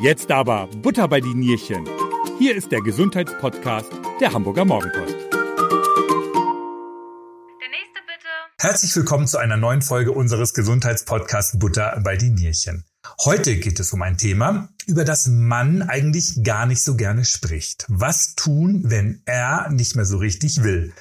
Jetzt aber Butter bei die Nierchen. Hier ist der Gesundheitspodcast der Hamburger Morgenpost. Der nächste bitte. Herzlich willkommen zu einer neuen Folge unseres Gesundheitspodcasts Butter bei die Nierchen. Heute geht es um ein Thema, über das man eigentlich gar nicht so gerne spricht. Was tun, wenn er nicht mehr so richtig will?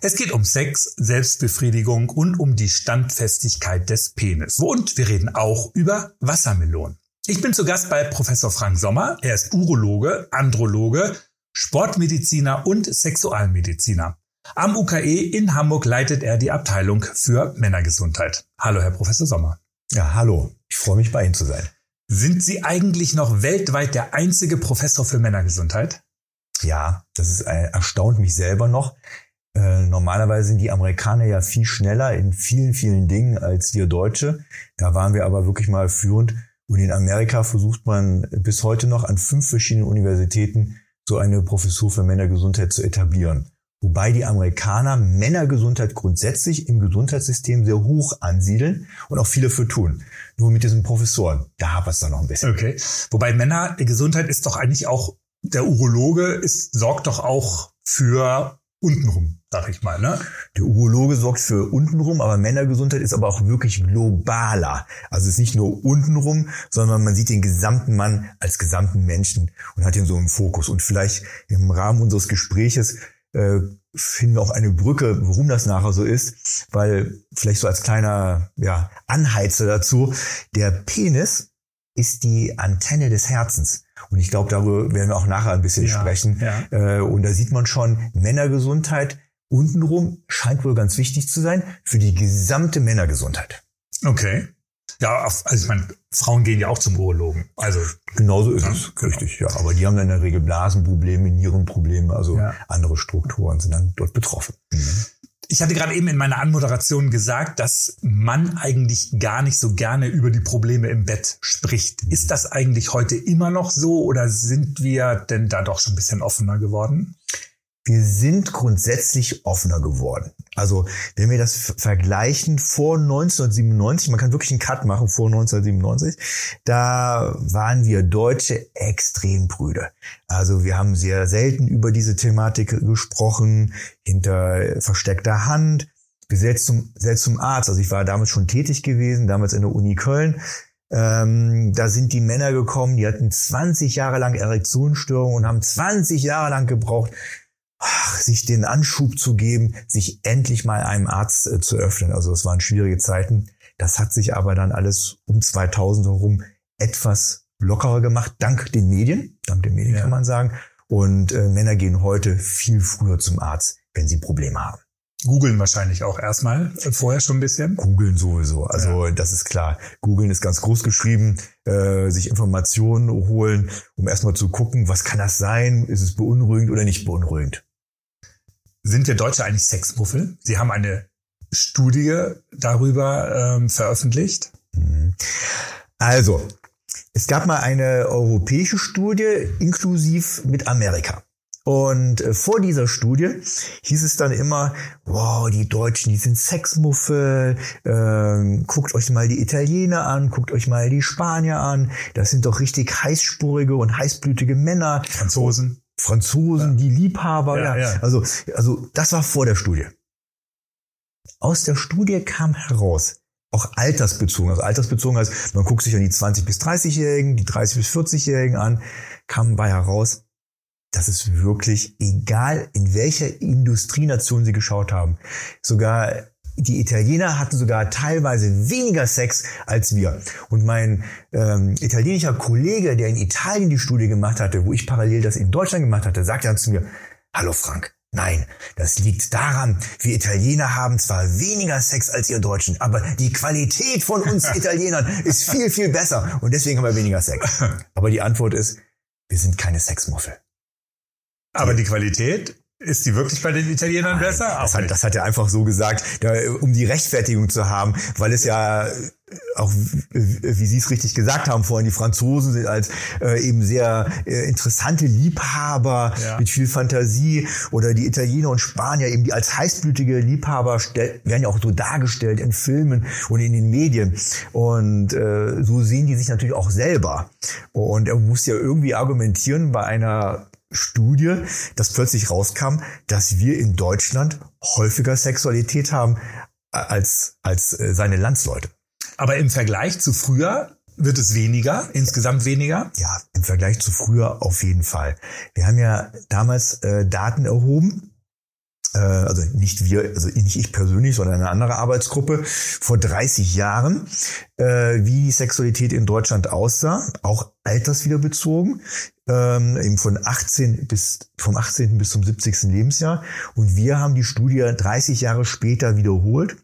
Es geht um Sex, Selbstbefriedigung und um die Standfestigkeit des Penis. Und wir reden auch über Wassermelonen. Ich bin zu Gast bei Professor Frank Sommer. Er ist Urologe, Androloge, Sportmediziner und Sexualmediziner. Am UKE in Hamburg leitet er die Abteilung für Männergesundheit. Hallo, Herr Professor Sommer. Ja, hallo. Ich freue mich, bei Ihnen zu sein. Sind Sie eigentlich noch weltweit der einzige Professor für Männergesundheit? Ja, das ist, äh, erstaunt mich selber noch. Äh, normalerweise sind die Amerikaner ja viel schneller in vielen, vielen Dingen als wir Deutsche. Da waren wir aber wirklich mal führend. Und in Amerika versucht man bis heute noch an fünf verschiedenen Universitäten so eine Professur für Männergesundheit zu etablieren. Wobei die Amerikaner Männergesundheit grundsätzlich im Gesundheitssystem sehr hoch ansiedeln und auch viele für tun. Nur mit diesen Professoren, da hapert es dann noch ein bisschen. Okay. Wobei Männergesundheit ist doch eigentlich auch, der Urologe ist, sorgt doch auch für untenrum, sag ich mal. Ne? Der Urologe sorgt für untenrum, aber Männergesundheit ist aber auch wirklich globaler. Also es ist nicht nur untenrum, sondern man sieht den gesamten Mann als gesamten Menschen und hat ihn so im Fokus. Und vielleicht im Rahmen unseres Gespräches äh, finden wir auch eine Brücke, warum das nachher so ist, weil vielleicht so als kleiner ja, Anheizer dazu, der Penis ist die Antenne des Herzens. Und ich glaube, darüber werden wir auch nachher ein bisschen ja, sprechen. Ja. Äh, und da sieht man schon, Männergesundheit untenrum scheint wohl ganz wichtig zu sein für die gesamte Männergesundheit. Okay. Ja, also ich meine, Frauen gehen ja auch zum Urologen. Also genauso ist ja, es, genau. richtig. Ja, aber die haben dann in der Regel Blasenprobleme, Nierenprobleme, also ja. andere Strukturen sind dann dort betroffen. Mhm. Ich hatte gerade eben in meiner Anmoderation gesagt, dass man eigentlich gar nicht so gerne über die Probleme im Bett spricht. Ist das eigentlich heute immer noch so oder sind wir denn da doch schon ein bisschen offener geworden? Wir sind grundsätzlich offener geworden. Also wenn wir das vergleichen vor 1997, man kann wirklich einen Cut machen vor 1997, da waren wir Deutsche extrem brüde. Also wir haben sehr selten über diese Thematik gesprochen, hinter versteckter Hand, selbst zum, selbst zum Arzt. Also ich war damals schon tätig gewesen, damals in der Uni Köln. Ähm, da sind die Männer gekommen, die hatten 20 Jahre lang Erektionsstörungen und haben 20 Jahre lang gebraucht, ach, sich den Anschub zu geben, sich endlich mal einem Arzt äh, zu öffnen. Also es waren schwierige Zeiten. Das hat sich aber dann alles um 2000 herum etwas lockerer gemacht, dank den Medien, dank den Medien ja. kann man sagen. Und äh, Männer gehen heute viel früher zum Arzt, wenn sie Probleme haben. Googeln wahrscheinlich auch erstmal, äh, vorher schon ein bisschen. Googeln sowieso, also ja. das ist klar. Googeln ist ganz groß geschrieben, äh, sich Informationen holen, um erstmal zu gucken, was kann das sein, ist es beunruhigend oder nicht beunruhigend. Sind wir Deutsche eigentlich Sexmuffel? Sie haben eine Studie darüber ähm, veröffentlicht. Mhm. Also, es gab mal eine europäische Studie inklusiv mit Amerika. Und äh, vor dieser Studie hieß es dann immer, wow, die Deutschen, die sind Sexmuffel, ähm, guckt euch mal die Italiener an, guckt euch mal die Spanier an, das sind doch richtig heißspurige und heißblütige Männer. Franzosen. Franzosen, ja. die Liebhaber, ja, ja. Also, also das war vor der Studie. Aus der Studie kam heraus, auch altersbezogen, also altersbezogen heißt, man guckt sich an die 20 bis 30-Jährigen, die 30 bis 40-Jährigen an, kam bei heraus, dass es wirklich, egal in welcher Industrienation sie geschaut haben, sogar die Italiener hatten sogar teilweise weniger Sex als wir. Und mein ähm, italienischer Kollege, der in Italien die Studie gemacht hatte, wo ich parallel das in Deutschland gemacht hatte, sagte dann zu mir, Hallo Frank, Nein, das liegt daran, wir Italiener haben zwar weniger Sex als ihr Deutschen, aber die Qualität von uns Italienern ist viel, viel besser und deswegen haben wir weniger Sex. Aber die Antwort ist, wir sind keine Sexmuffel. Aber die Qualität ist die wirklich bei den Italienern besser? Das hat, das hat er einfach so gesagt, da, um die Rechtfertigung zu haben, weil es ja auch wie Sie es richtig gesagt haben vorhin, die Franzosen sind als äh, eben sehr äh, interessante Liebhaber ja. mit viel Fantasie oder die Italiener und Spanier eben die als heißblütige Liebhaber werden ja auch so dargestellt in Filmen und in den Medien und äh, so sehen die sich natürlich auch selber und er muss ja irgendwie argumentieren bei einer Studie, dass plötzlich rauskam, dass wir in Deutschland häufiger Sexualität haben als als äh, seine Landsleute. Aber im Vergleich zu früher wird es weniger, insgesamt weniger? Ja, im Vergleich zu früher auf jeden Fall. Wir haben ja damals äh, Daten erhoben, äh, also nicht wir, also nicht ich persönlich, sondern eine andere Arbeitsgruppe vor 30 Jahren, äh, wie die Sexualität in Deutschland aussah, auch alterswieder bezogen, ähm, eben von 18 bis vom 18. bis zum 70. Lebensjahr. Und wir haben die Studie 30 Jahre später wiederholt.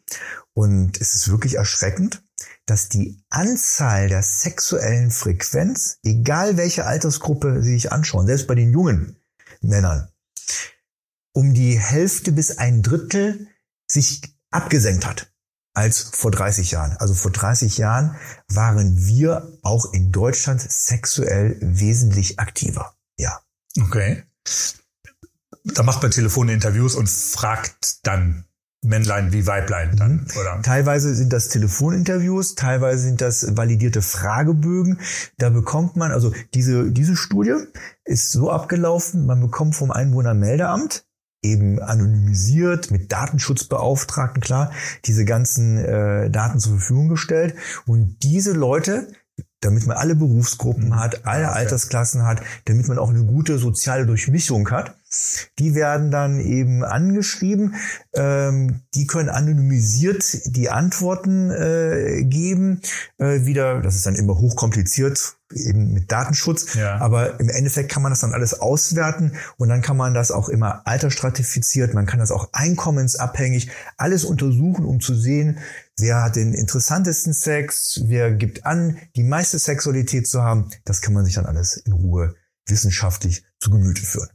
Und es ist wirklich erschreckend dass die Anzahl der sexuellen Frequenz, egal welche Altersgruppe Sie sich anschauen, selbst bei den jungen Männern, um die Hälfte bis ein Drittel sich abgesenkt hat als vor 30 Jahren. Also vor 30 Jahren waren wir auch in Deutschland sexuell wesentlich aktiver. Ja. Okay. Da macht man Telefoninterviews und fragt dann Männlein wie Weiblein dann, mhm. oder? Teilweise sind das Telefoninterviews, teilweise sind das validierte Fragebögen. Da bekommt man, also diese, diese Studie ist so abgelaufen, man bekommt vom Einwohnermeldeamt eben anonymisiert mit Datenschutzbeauftragten, klar, diese ganzen äh, Daten zur Verfügung gestellt. Und diese Leute damit man alle Berufsgruppen mhm. hat, alle okay. Altersklassen hat, damit man auch eine gute soziale Durchmischung hat. Die werden dann eben angeschrieben. Ähm, die können anonymisiert die Antworten äh, geben. Äh, wieder, das ist dann immer hochkompliziert, eben mit Datenschutz. Ja. Aber im Endeffekt kann man das dann alles auswerten und dann kann man das auch immer altersstratifiziert, man kann das auch einkommensabhängig alles untersuchen, um zu sehen, wer hat den interessantesten Sex, wer gibt an, die meiste Sexualität zu haben. Das kann man sich dann alles in Ruhe wissenschaftlich zu Gemüte führen.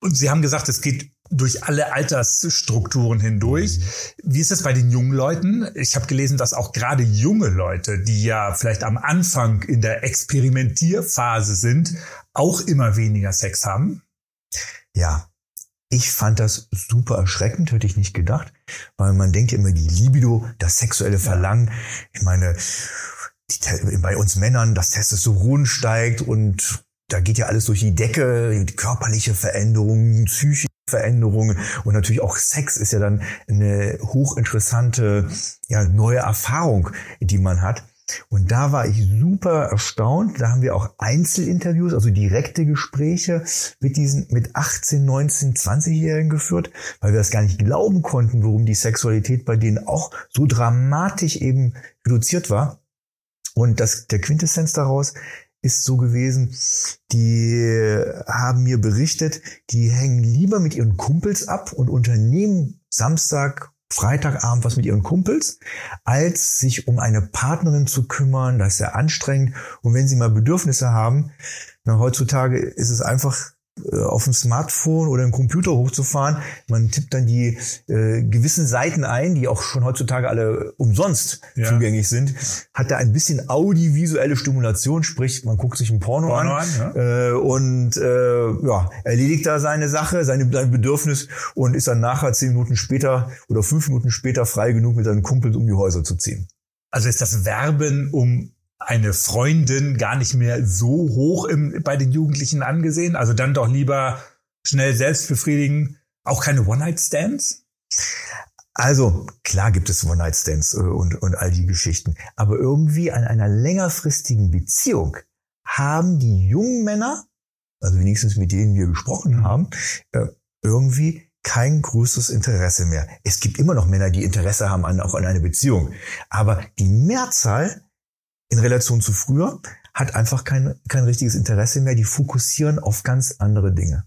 Und Sie haben gesagt, es geht durch alle Altersstrukturen hindurch. Wie ist es bei den jungen Leuten? Ich habe gelesen, dass auch gerade junge Leute, die ja vielleicht am Anfang in der Experimentierphase sind, auch immer weniger Sex haben. Ja, ich fand das super erschreckend, hätte ich nicht gedacht, weil man denkt ja immer die Libido, das sexuelle Verlangen. Ich meine, die, bei uns Männern das Testosteron steigt und da geht ja alles durch die Decke, die körperliche Veränderungen, psychische Veränderungen und natürlich auch Sex ist ja dann eine hochinteressante ja, neue Erfahrung, die man hat. Und da war ich super erstaunt. Da haben wir auch Einzelinterviews, also direkte Gespräche mit diesen, mit 18, 19, 20-Jährigen geführt, weil wir das gar nicht glauben konnten, warum die Sexualität bei denen auch so dramatisch eben reduziert war. Und das, der Quintessenz daraus ist so gewesen, die haben mir berichtet, die hängen lieber mit ihren Kumpels ab und unternehmen Samstag, Freitagabend was mit ihren Kumpels, als sich um eine Partnerin zu kümmern. Das ist sehr anstrengend. Und wenn sie mal Bedürfnisse haben, na, heutzutage ist es einfach auf dem Smartphone oder im Computer hochzufahren. Man tippt dann die äh, gewissen Seiten ein, die auch schon heutzutage alle umsonst ja. zugänglich sind. Hat da ein bisschen audiovisuelle Stimulation, sprich man guckt sich ein Porno, Porno an, an ja. äh, und äh, ja, erledigt da seine Sache, seine, sein Bedürfnis und ist dann nachher zehn Minuten später oder fünf Minuten später frei genug, mit seinen Kumpels um die Häuser zu ziehen. Also ist das Werben um eine Freundin gar nicht mehr so hoch im, bei den Jugendlichen angesehen. Also dann doch lieber schnell selbst befriedigen. Auch keine One-Night-Stands? Also, klar gibt es One-Night-Stands äh, und, und all die Geschichten. Aber irgendwie an einer längerfristigen Beziehung haben die jungen Männer, also wenigstens mit denen wir gesprochen mhm. haben, äh, irgendwie kein größeres Interesse mehr. Es gibt immer noch Männer, die Interesse haben an, auch an eine Beziehung. Aber die Mehrzahl in Relation zu früher, hat einfach kein, kein richtiges Interesse mehr. Die fokussieren auf ganz andere Dinge.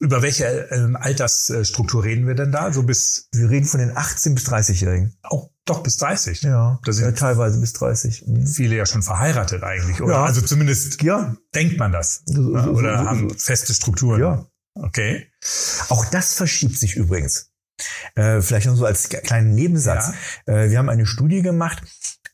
Über welche ähm, Altersstruktur reden wir denn da? So bis wir reden von den 18 bis 30-Jährigen. Auch doch bis 30. Ja, da sind ja, teilweise bis 30. Mhm. Viele ja schon verheiratet eigentlich, oder? Ja. Also zumindest ja. denkt man das. So, so, oder so, haben feste Strukturen. Ja. Okay. Auch das verschiebt sich übrigens. Äh, vielleicht noch so als kleinen Nebensatz. Ja. Äh, wir haben eine Studie gemacht,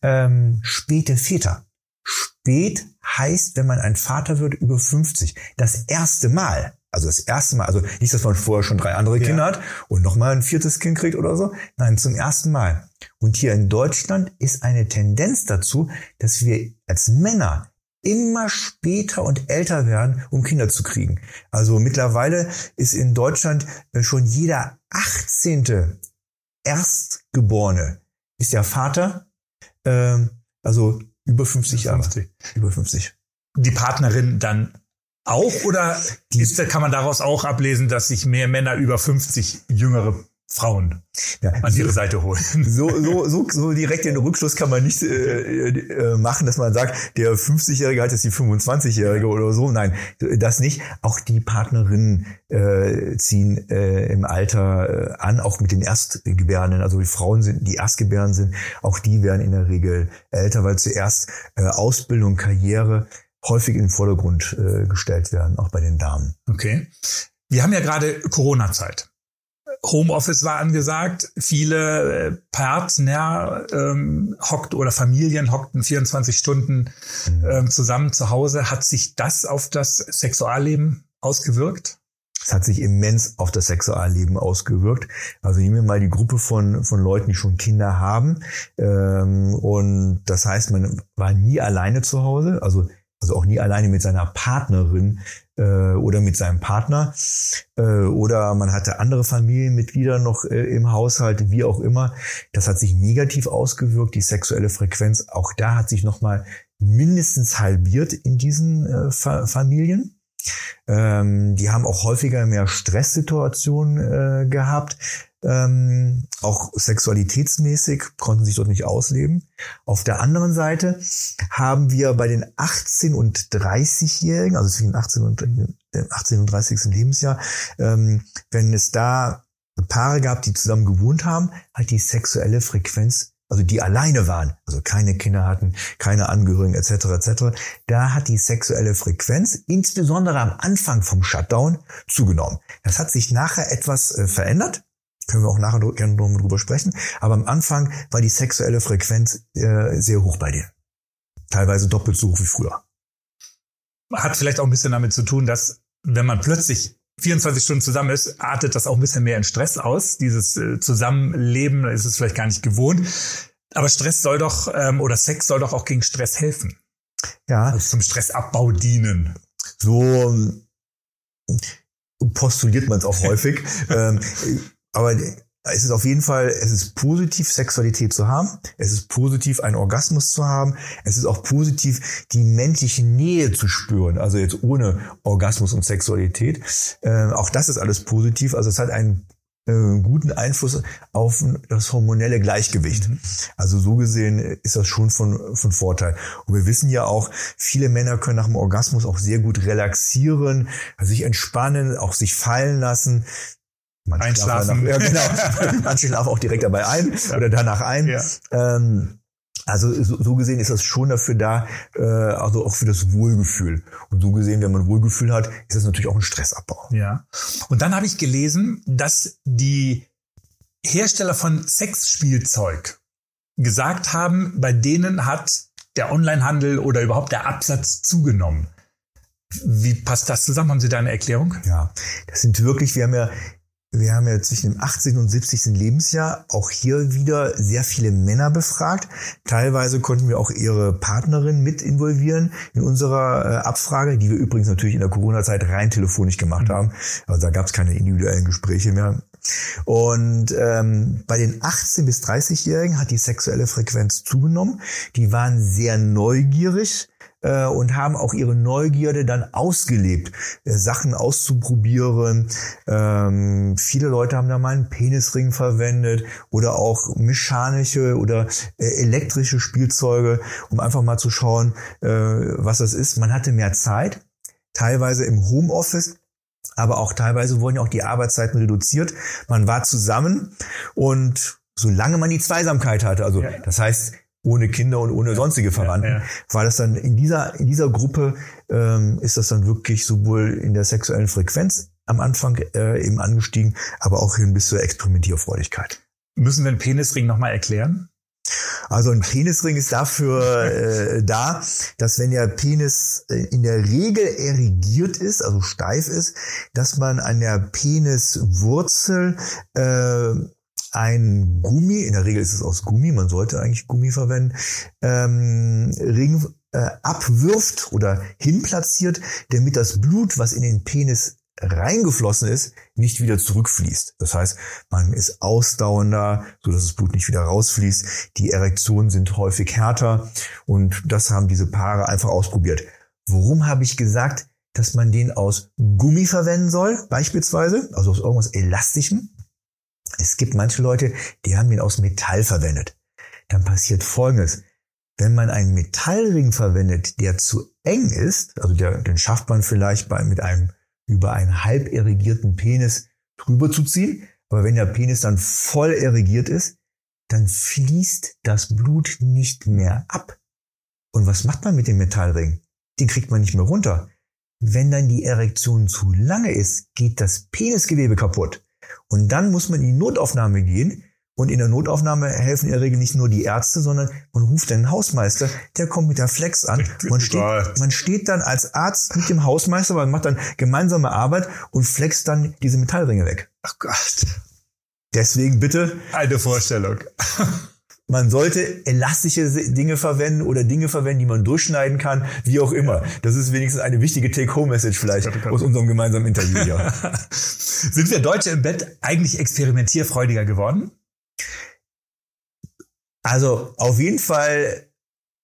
ähm, späte Väter. Spät heißt, wenn man ein Vater wird über 50. Das erste Mal. Also das erste Mal, also nicht, dass man vorher schon drei andere Kinder ja. hat und nochmal ein viertes Kind kriegt oder so. Nein, zum ersten Mal. Und hier in Deutschland ist eine Tendenz dazu, dass wir als Männer immer später und älter werden, um Kinder zu kriegen. Also mittlerweile ist in Deutschland äh, schon jeder 18. Erstgeborene ist der Vater, ähm, also über 50 Jahre. 50. Über 50. Die Partnerin dann auch oder ist, kann man daraus auch ablesen, dass sich mehr Männer über 50 jüngere Frauen ja, an ihre Seite holen. So, so, so, so direkt den Rückschluss kann man nicht äh, äh, machen, dass man sagt, der 50-Jährige hat jetzt die 25-Jährige oder so. Nein, das nicht. Auch die Partnerinnen äh, ziehen äh, im Alter äh, an, auch mit den Erstgebärenden. Also die Frauen sind, die Erstgebären sind, auch die werden in der Regel älter, weil zuerst äh, Ausbildung, Karriere häufig in den Vordergrund äh, gestellt werden, auch bei den Damen. Okay. Wir haben ja gerade Corona-Zeit. Homeoffice war angesagt. Viele äh, Partner ähm, hockt oder Familien hockten 24 Stunden mhm. ähm, zusammen zu Hause. Hat sich das auf das Sexualleben ausgewirkt? Es hat sich immens auf das Sexualleben ausgewirkt. Also nehmen wir mal die Gruppe von, von Leuten, die schon Kinder haben. Ähm, und das heißt, man war nie alleine zu Hause. Also also auch nie alleine mit seiner Partnerin äh, oder mit seinem Partner. Äh, oder man hatte andere Familienmitglieder noch äh, im Haushalt, wie auch immer. Das hat sich negativ ausgewirkt, die sexuelle Frequenz. Auch da hat sich nochmal mindestens halbiert in diesen äh, Fa Familien. Ähm, die haben auch häufiger mehr Stresssituationen äh, gehabt. Ähm, auch sexualitätsmäßig konnten sich dort nicht ausleben. Auf der anderen Seite haben wir bei den 18 und 30-Jährigen, also zwischen 18 und, 18 und 30. Lebensjahr, ähm, wenn es da Paare gab, die zusammen gewohnt haben, hat die sexuelle Frequenz also die alleine waren, also keine Kinder hatten, keine Angehörigen etc. etc. Da hat die sexuelle Frequenz, insbesondere am Anfang vom Shutdown, zugenommen. Das hat sich nachher etwas äh, verändert. Können wir auch nachher gerne drüber sprechen. Aber am Anfang war die sexuelle Frequenz äh, sehr hoch bei denen. Teilweise doppelt so hoch wie früher. Hat vielleicht auch ein bisschen damit zu tun, dass wenn man plötzlich 24 Stunden zusammen ist, artet das auch ein bisschen mehr in Stress aus. Dieses äh, Zusammenleben ist es vielleicht gar nicht gewohnt. Aber Stress soll doch, ähm, oder Sex soll doch auch gegen Stress helfen. Ja. Also zum Stressabbau dienen. So ähm, postuliert man es auch häufig. ähm, aber es ist auf jeden Fall, es ist positiv, Sexualität zu haben. Es ist positiv, einen Orgasmus zu haben. Es ist auch positiv, die männliche Nähe zu spüren. Also jetzt ohne Orgasmus und Sexualität. Äh, auch das ist alles positiv. Also es hat einen äh, guten Einfluss auf das hormonelle Gleichgewicht. Mhm. Also so gesehen ist das schon von, von Vorteil. Und wir wissen ja auch, viele Männer können nach dem Orgasmus auch sehr gut relaxieren, sich entspannen, auch sich fallen lassen. Manche Einschlafen. Nach, ja, genau. Manche schlafen auch direkt dabei ein ja. oder danach ein. Ja. Ähm, also so, so gesehen ist das schon dafür da, äh, also auch für das Wohlgefühl. Und so gesehen, wenn man Wohlgefühl hat, ist das natürlich auch ein Stressabbau. Ja. Und dann habe ich gelesen, dass die Hersteller von Sexspielzeug gesagt haben, bei denen hat der Onlinehandel oder überhaupt der Absatz zugenommen. Wie passt das zusammen? Haben Sie da eine Erklärung? Ja, das sind wirklich, wir haben ja wir haben ja zwischen dem 18. und 70. Lebensjahr auch hier wieder sehr viele Männer befragt. Teilweise konnten wir auch ihre Partnerin mit involvieren in unserer äh, Abfrage, die wir übrigens natürlich in der Corona-Zeit rein telefonisch gemacht mhm. haben. Also da gab es keine individuellen Gespräche mehr. Und ähm, bei den 18 bis 30-Jährigen hat die sexuelle Frequenz zugenommen. Die waren sehr neugierig äh, und haben auch ihre Neugierde dann ausgelebt, äh, Sachen auszuprobieren. Ähm, viele Leute haben da mal einen Penisring verwendet oder auch mechanische oder äh, elektrische Spielzeuge, um einfach mal zu schauen, äh, was das ist. Man hatte mehr Zeit, teilweise im Homeoffice. Aber auch teilweise wurden ja auch die Arbeitszeiten reduziert. Man war zusammen und solange man die Zweisamkeit hatte, also ja. das heißt, ohne Kinder und ohne sonstige Verwandten, ja, ja. war das dann in dieser, in dieser Gruppe, ähm, ist das dann wirklich sowohl in der sexuellen Frequenz am Anfang äh, eben angestiegen, aber auch hin bis zur Experimentierfreudigkeit. Müssen wir den Penisring nochmal erklären? Also ein Penisring ist dafür äh, da, dass wenn der Penis äh, in der Regel erigiert ist, also steif ist, dass man an der Peniswurzel äh, ein Gummi, in der Regel ist es aus Gummi, man sollte eigentlich Gummi verwenden, ähm, Ring äh, abwirft oder hinplatziert, damit das Blut, was in den Penis reingeflossen ist, nicht wieder zurückfließt. Das heißt, man ist ausdauernder, so dass das Blut nicht wieder rausfließt. Die Erektionen sind häufig härter und das haben diese Paare einfach ausprobiert. Warum habe ich gesagt, dass man den aus Gummi verwenden soll, beispielsweise, also aus irgendwas Elastischem? Es gibt manche Leute, die haben den aus Metall verwendet. Dann passiert Folgendes. Wenn man einen Metallring verwendet, der zu eng ist, also der, den schafft man vielleicht bei, mit einem über einen halb erigierten Penis drüber zu ziehen, aber wenn der Penis dann voll erigiert ist, dann fließt das Blut nicht mehr ab. Und was macht man mit dem Metallring? Den kriegt man nicht mehr runter. Wenn dann die Erektion zu lange ist, geht das Penisgewebe kaputt. Und dann muss man in die Notaufnahme gehen. Und in der Notaufnahme helfen in der Regel nicht nur die Ärzte, sondern man ruft den Hausmeister, der kommt mit der Flex an. Man steht, man steht dann als Arzt mit dem Hausmeister, man macht dann gemeinsame Arbeit und flext dann diese Metallringe weg. Ach Gott. Deswegen bitte. Eine Vorstellung. Man sollte elastische Dinge verwenden oder Dinge verwenden, die man durchschneiden kann, wie auch immer. Das ist wenigstens eine wichtige Take-Home-Message vielleicht aus unserem gemeinsamen Interview hier. Sind wir Deutsche im Bett eigentlich experimentierfreudiger geworden? Also auf jeden Fall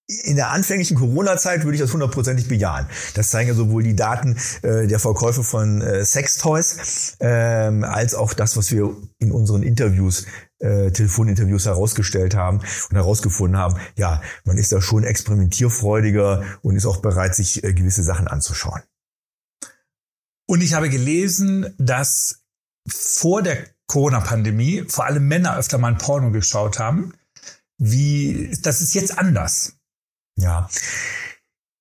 in der anfänglichen Corona-Zeit würde ich das hundertprozentig bejahen. Das zeigen ja sowohl die Daten äh, der Verkäufe von äh, Sextoys ähm, als auch das, was wir in unseren Interviews, äh, Telefoninterviews herausgestellt haben und herausgefunden haben. Ja, man ist da schon experimentierfreudiger und ist auch bereit, sich äh, gewisse Sachen anzuschauen. Und ich habe gelesen, dass vor der Corona-Pandemie vor allem Männer öfter mal ein Porno geschaut haben. Wie, das ist jetzt anders. Ja,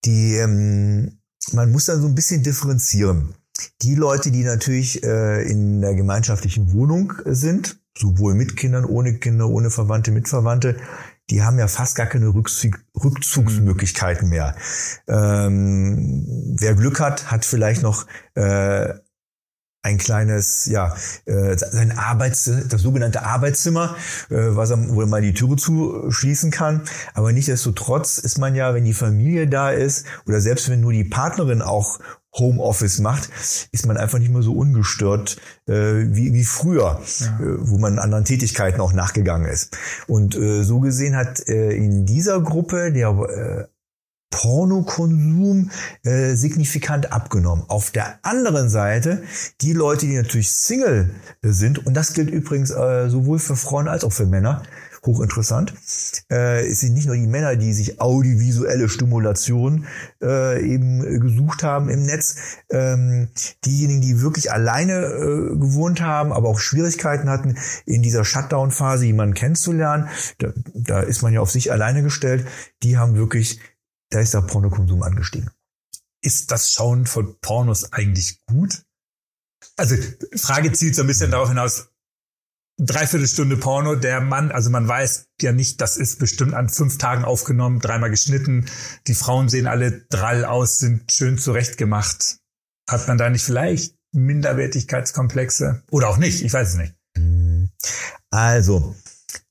die, ähm, man muss dann so ein bisschen differenzieren. Die Leute, die natürlich äh, in der gemeinschaftlichen Wohnung sind, sowohl mit Kindern, ohne Kinder, ohne Verwandte, mit Verwandte, die haben ja fast gar keine Rückzug Rückzugsmöglichkeiten mehr. Ähm, wer Glück hat, hat vielleicht noch äh, ein kleines, ja, äh, sein Arbeits, das sogenannte Arbeitszimmer, äh, was er, wo er mal die Türe zuschließen kann. Aber nichtsdestotrotz ist man ja, wenn die Familie da ist oder selbst wenn nur die Partnerin auch Homeoffice macht, ist man einfach nicht mehr so ungestört äh, wie, wie früher, ja. äh, wo man anderen Tätigkeiten auch nachgegangen ist. Und äh, so gesehen hat äh, in dieser Gruppe der äh, Pornokonsum äh, signifikant abgenommen. Auf der anderen Seite die Leute, die natürlich Single sind, und das gilt übrigens äh, sowohl für Frauen als auch für Männer, hochinteressant. Äh, es sind nicht nur die Männer, die sich audiovisuelle Stimulation äh, eben gesucht haben im Netz. Ähm, diejenigen, die wirklich alleine äh, gewohnt haben, aber auch Schwierigkeiten hatten, in dieser Shutdown-Phase jemanden kennenzulernen, da, da ist man ja auf sich alleine gestellt, die haben wirklich da ist der Pornokonsum angestiegen. Ist das Schauen von Pornos eigentlich gut? Also, Frage zielt so ein bisschen darauf hinaus, dreiviertel Stunde Porno, der Mann, also man weiß ja nicht, das ist bestimmt an fünf Tagen aufgenommen, dreimal geschnitten, die Frauen sehen alle drall aus, sind schön zurechtgemacht. Hat man da nicht vielleicht Minderwertigkeitskomplexe? Oder auch nicht, ich weiß es nicht. Also,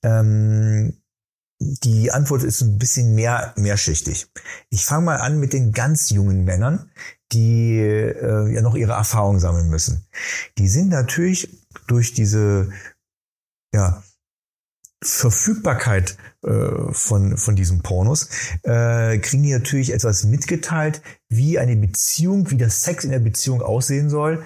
ähm, die Antwort ist ein bisschen mehr mehrschichtig. Ich fange mal an mit den ganz jungen Männern, die äh, ja noch ihre Erfahrung sammeln müssen. Die sind natürlich durch diese ja, Verfügbarkeit äh, von, von diesen Pornos, äh, kriegen die natürlich etwas mitgeteilt, wie eine Beziehung, wie das Sex in der Beziehung aussehen soll,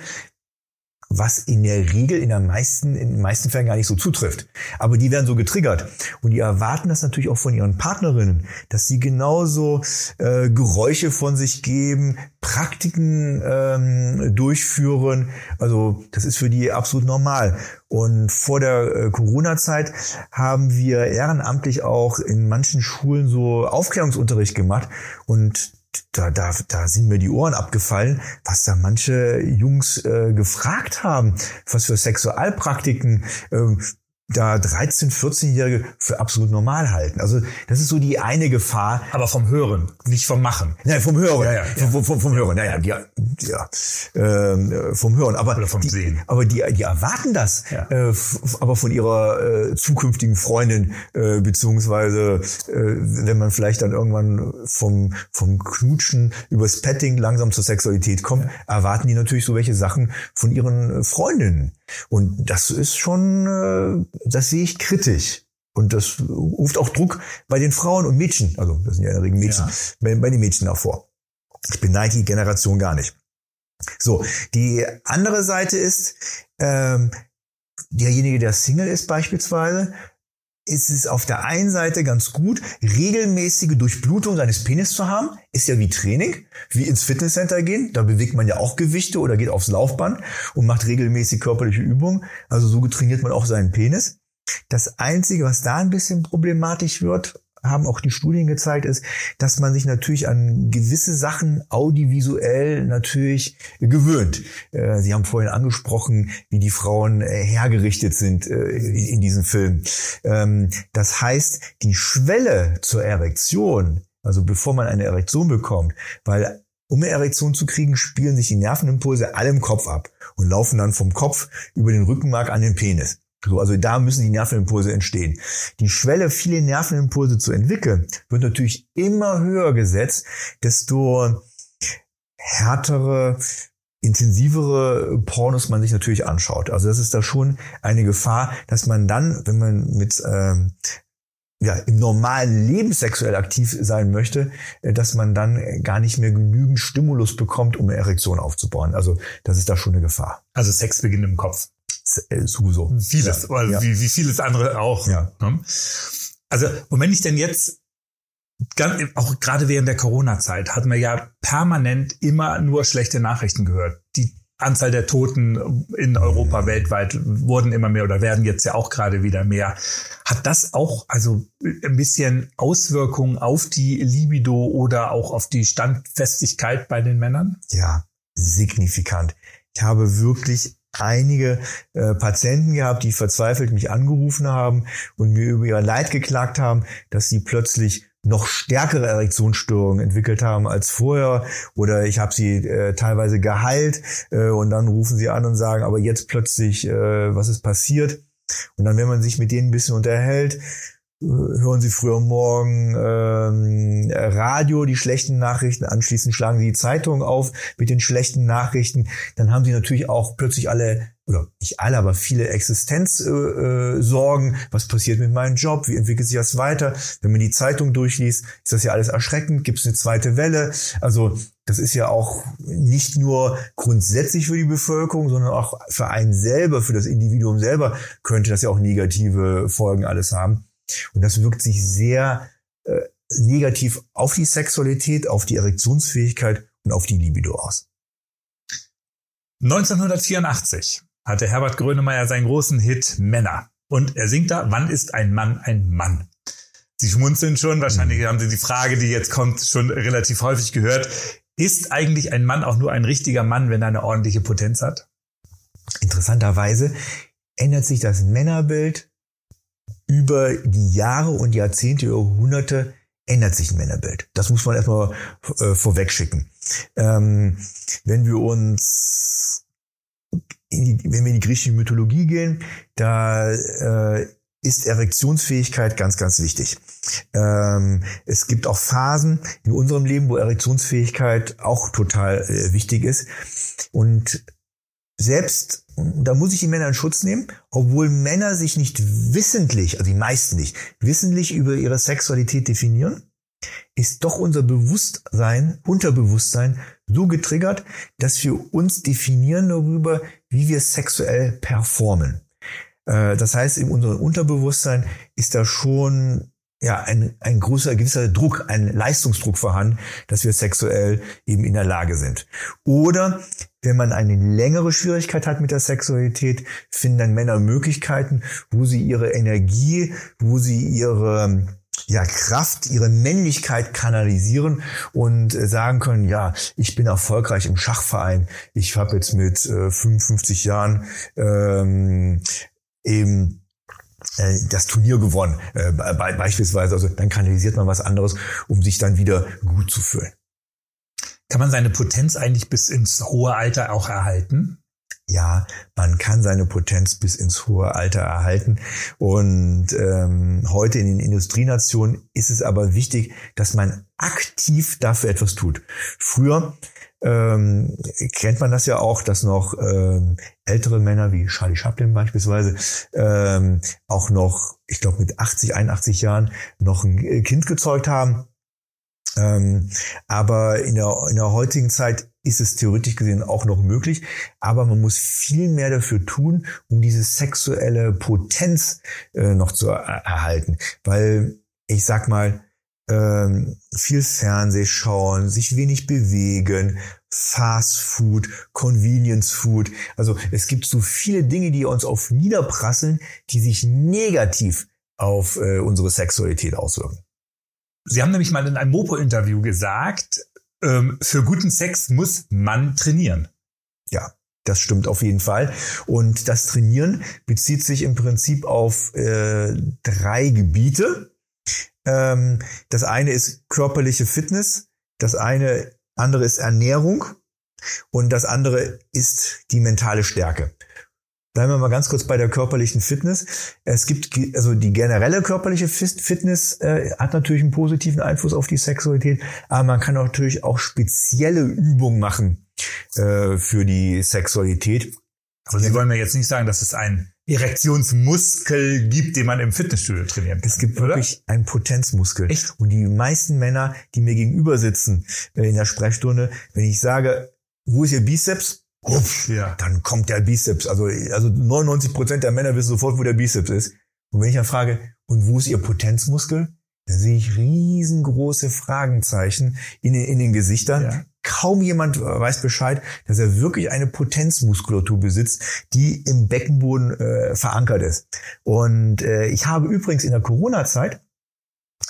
was in der Regel in, der meisten, in den meisten Fällen gar nicht so zutrifft. Aber die werden so getriggert. Und die erwarten das natürlich auch von ihren Partnerinnen, dass sie genauso äh, Geräusche von sich geben, Praktiken ähm, durchführen. Also das ist für die absolut normal. Und vor der äh, Corona-Zeit haben wir ehrenamtlich auch in manchen Schulen so Aufklärungsunterricht gemacht. Und da, da, da sind mir die Ohren abgefallen, was da manche Jungs äh, gefragt haben, was für Sexualpraktiken ähm, da 13, 14-Jährige für absolut normal halten. Also das ist so die eine Gefahr. Aber vom Hören, nicht vom Machen. Ja, vom Hören. Ja, ja, ja. Vom, vom, vom Hören. Naja, ja, ja, ähm, vom Hören. Aber Oder vom die, Sehen. Aber die, die erwarten das. Ja. Äh, aber von ihrer äh, zukünftigen Freundin äh, beziehungsweise äh, wenn man vielleicht dann irgendwann vom vom Knutschen übers Petting langsam zur Sexualität kommt, erwarten die natürlich so welche Sachen von ihren Freundinnen. Und das ist schon, äh, das sehe ich kritisch. Und das ruft auch Druck bei den Frauen und Mädchen, also das sind ja in der Regel Mädchen, Ja. bei, bei den Mädchen hervor. Ich beneide die Generation gar nicht. So, die andere Seite ist, ähm, derjenige, der Single ist beispielsweise, ist es auf der einen Seite ganz gut, regelmäßige Durchblutung seines Penis zu haben. Ist ja wie Training, wie ins Fitnesscenter gehen. Da bewegt man ja auch Gewichte oder geht aufs Laufband und macht regelmäßig körperliche Übungen. Also so trainiert man auch seinen Penis. Das Einzige, was da ein bisschen problematisch wird, haben auch die Studien gezeigt, ist, dass man sich natürlich an gewisse Sachen audiovisuell natürlich gewöhnt. Äh, Sie haben vorhin angesprochen, wie die Frauen äh, hergerichtet sind äh, in diesem Film. Ähm, Das heißt, die Schwelle zur Erektion, also bevor man eine Erektion bekommt, weil um eine Erektion zu kriegen, spielen sich die Nervenimpulse alle im Kopf ab und laufen dann vom Kopf über den Rückenmark an den Penis. So, also da müssen die Nervenimpulse entstehen. Die Schwelle, viele Nervenimpulse zu entwickeln, wird natürlich immer höher gesetzt, desto härtere, intensivere Pornos man sich natürlich anschaut. Also das ist da schon eine Gefahr, dass man dann, wenn man mit ähm, ja, im normalen Leben sexuell aktiv sein möchte, äh, dass man dann gar nicht mehr genügend Stimulus bekommt, um eine Erektion aufzubauen. Also das ist da schon eine Gefahr. Also Sex beginnt im Kopf. S- äh, Sowieso. Vieles, Ja, ja. Wie, wie vieles andere auch. Ja. ne? Also, und wenn ich denn jetzt, ganz, auch gerade während der Corona-Zeit, hatten wir ja permanent immer nur schlechte Nachrichten gehört. Die Anzahl der Toten in Europa weltweit wurden immer mehr oder werden jetzt ja auch gerade wieder mehr. Hat das auch also ein bisschen Auswirkungen auf die Libido oder auch auf die Standfestigkeit bei den Männern? Ja, signifikant. Ich habe wirklich einige äh, Patienten gehabt, die verzweifelt mich angerufen haben und mir über ihr Leid geklagt haben, dass sie plötzlich noch stärkere Erektionsstörungen entwickelt haben als vorher oder ich habe sie äh, teilweise geheilt äh, und dann rufen sie an und sagen, aber jetzt plötzlich, äh, was ist passiert? Und dann, wenn man sich mit denen ein bisschen unterhält, hören Sie früher morgen ähm, Radio, die schlechten Nachrichten, anschließend schlagen Sie die Zeitung auf mit den schlechten Nachrichten, dann haben Sie natürlich auch plötzlich alle, oder nicht alle, aber viele Existenzsorgen, äh, was passiert mit meinem Job, wie entwickelt sich das weiter? Wenn man die Zeitung durchliest, ist das ja alles erschreckend, gibt es eine zweite Welle? Also das ist ja auch nicht nur grundsätzlich für die Bevölkerung, sondern auch für einen selber, für das Individuum selber könnte das ja auch negative Folgen alles haben. Und das wirkt sich sehr äh, negativ auf die Sexualität, auf die Erektionsfähigkeit und auf die Libido aus. 1984 hatte Herbert Grönemeyer seinen großen Hit Männer. Und er singt da, wann ist ein Mann ein Mann? Sie schmunzeln schon, wahrscheinlich haben Sie die Frage, die jetzt kommt, schon relativ häufig gehört. Ist eigentlich ein Mann auch nur ein richtiger Mann, wenn er eine ordentliche Potenz hat? Interessanterweise ändert sich das Männerbild über die Jahre und Jahrzehnte, Jahrhunderte ändert sich ein Männerbild. Das muss man erstmal äh, vorwegschicken. Ähm, wenn wir uns, in die, wenn wir in die griechische Mythologie gehen, da äh, ist Erektionsfähigkeit ganz, ganz wichtig. Ähm, es gibt auch Phasen in unserem Leben, wo Erektionsfähigkeit auch total äh, wichtig ist. Und selbst, da muss ich die Männer in Schutz nehmen, obwohl Männer sich nicht wissentlich, also die meisten nicht, wissentlich über ihre Sexualität definieren, ist doch unser Bewusstsein, Unterbewusstsein so getriggert, dass wir uns definieren darüber, wie wir sexuell performen. Äh, Das heißt, in unserem Unterbewusstsein ist da schon ja, ein, ein großer, gewisser Druck, ein Leistungsdruck vorhanden, dass wir sexuell eben in der Lage sind. Oder wenn man eine längere Schwierigkeit hat mit der Sexualität, finden dann Männer Möglichkeiten, wo sie ihre Energie, wo sie ihre ja, Kraft, ihre Männlichkeit kanalisieren und äh, sagen können, ja, ich bin erfolgreich im Schachverein. Ich habe jetzt mit äh, 55 Jahren ähm, eben äh, das Turnier gewonnen, äh, beispielsweise. Also dann kanalisiert man was anderes, um sich dann wieder gut zu fühlen. Kann man seine Potenz eigentlich bis ins hohe Alter auch erhalten? ja, man kann seine Potenz bis ins hohe Alter erhalten. Und ähm, heute in den Industrienationen ist es aber wichtig, dass man aktiv dafür etwas tut. Früher ähm, kennt man das ja auch, dass noch ähm, ältere Männer wie Charlie Chaplin beispielsweise ähm, auch noch, ich glaube mit 80, 81 Jahren noch ein Kind gezeugt haben. Ähm, aber in der, in der heutigen Zeit ist es theoretisch gesehen auch noch möglich, aber man muss viel mehr dafür tun, um diese sexuelle Potenz äh, noch zu er erhalten. Weil ich sag mal, ähm, viel Fernseh schauen, sich wenig bewegen, Fast Food, Convenience Food. Also es gibt so viele Dinge, die uns auf niederprasseln, die sich negativ auf äh, unsere Sexualität auswirken. Sie haben nämlich mal in einem Mopo-Interview gesagt, ähm, für guten Sex muss man trainieren. Ja, das stimmt auf jeden Fall. Und das Trainieren bezieht sich im Prinzip auf äh, drei Gebiete. Ähm, das eine ist körperliche Fitness, das eine andere ist Ernährung und das andere ist die mentale Stärke. Bleiben wir mal ganz kurz bei der körperlichen Fitness. Es gibt also die generelle körperliche Fitness äh, hat natürlich einen positiven Einfluss auf die Sexualität, aber man kann natürlich auch spezielle Übungen machen äh, für die Sexualität. Aber Sie wollen mir jetzt nicht sagen, dass es einen Erektionsmuskel gibt, den man im Fitnessstudio trainieren kann. Es gibt oder? wirklich einen Potenzmuskel. Echt? Und die meisten Männer, die mir gegenüber sitzen äh, in der Sprechstunde, wenn ich sage, wo ist Ihr Bizeps? Uff, ja. dann kommt der Bizeps. Also, also 99 Prozent der Männer wissen sofort, wo der Bizeps ist. Und wenn ich dann frage, und wo ist ihr Potenzmuskel? Dann sehe ich riesengroße Fragenzeichen in den, in den Gesichtern. Ja. Kaum jemand weiß Bescheid, dass er wirklich eine Potenzmuskulatur besitzt, die im Beckenboden äh, verankert ist. Und äh, ich habe übrigens in der Corona-Zeit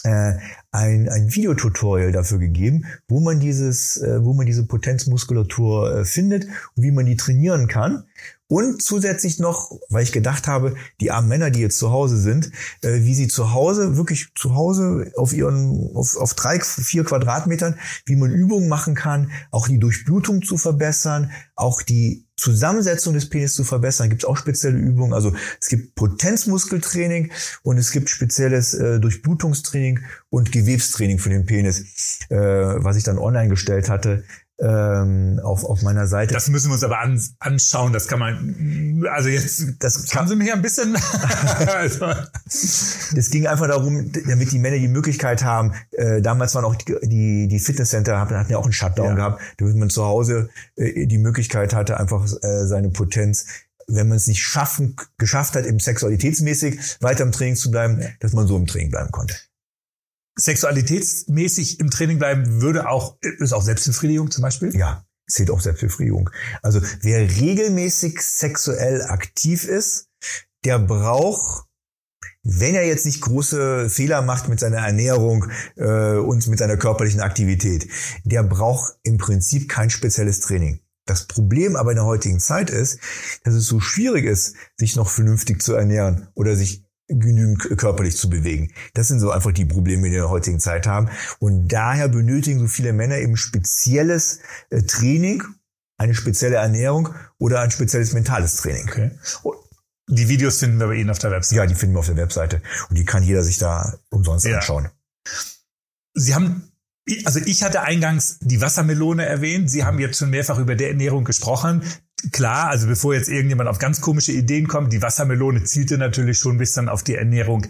äh, ein, ein Videotutorial dafür gegeben, wo man dieses, äh, wo man diese Potenzmuskulatur äh, findet und wie man die trainieren kann. Und zusätzlich noch, weil ich gedacht habe, die armen Männer, die jetzt zu Hause sind, äh, wie sie zu Hause, wirklich zu Hause auf ihren, auf, auf drei, vier Quadratmetern, wie man Übungen machen kann, auch die Durchblutung zu verbessern, auch die Zusammensetzung des Penis zu verbessern, gibt es auch spezielle Übungen. Also es gibt Potenzmuskeltraining und es gibt spezielles äh, Durchblutungstraining und Gewebstraining für den Penis, äh, was ich dann online gestellt hatte ähm, auf, auf meiner Seite. Das müssen wir uns aber an, anschauen. Das kann man, also jetzt, das kann Sie mich ein bisschen. also. Das ging einfach darum, damit die Männer die Möglichkeit haben. Äh, damals waren auch die, die, Fitnesscenter hatten ja auch einen Shutdown ja. gehabt, damit man zu Hause äh, die Möglichkeit hatte, einfach äh, seine Potenz wenn man es nicht schaffen, geschafft hat, eben sexualitätsmäßig weiter im Training zu bleiben, ja. dass man so im Training bleiben konnte sexualitätsmäßig im Training bleiben würde auch, ist auch Selbstbefriedigung zum Beispiel? Ja, zählt auch Selbstbefriedigung. Also wer regelmäßig sexuell aktiv ist, der braucht wenn er jetzt nicht große Fehler macht mit seiner Ernährung äh, und mit seiner körperlichen Aktivität, der braucht im Prinzip kein spezielles Training. Das Problem aber in der heutigen Zeit ist, dass es so schwierig ist, sich noch vernünftig zu ernähren oder sich genügend körperlich zu bewegen. Das sind so einfach die Probleme, die wir in der heutigen Zeit haben. Und daher benötigen so viele Männer eben spezielles äh, Training, eine spezielle Ernährung oder ein spezielles mentales Training. Okay. Die Videos finden wir bei Ihnen auf der Webseite. Ja, die finden wir auf der Webseite. Und die kann jeder sich da umsonst ja. anschauen. Sie haben also ich hatte eingangs die Wassermelone erwähnt. Sie haben jetzt schon mehrfach über der Ernährung gesprochen klar, also bevor jetzt irgendjemand auf ganz komische Ideen kommt, die Wassermelone zielte natürlich schon bis dann auf die Ernährung